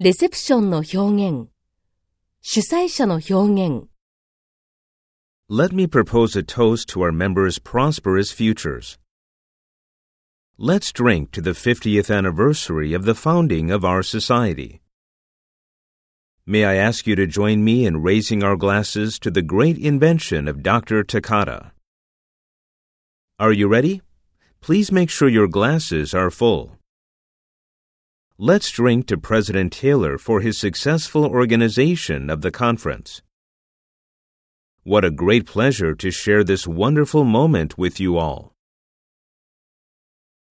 レセプションの表現、主催者の表現、 Let me propose a toast to our members' prosperous futures. Let's drink to the 50th anniversary of the founding of our society. May I ask you to join me in raising our glasses to the great invention of Dr. Takata? Are you ready? Please make sure your glasses are full. Let's drink to President Taylor for his successful organization of the conference. What a great pleasure to share this wonderful moment with you all.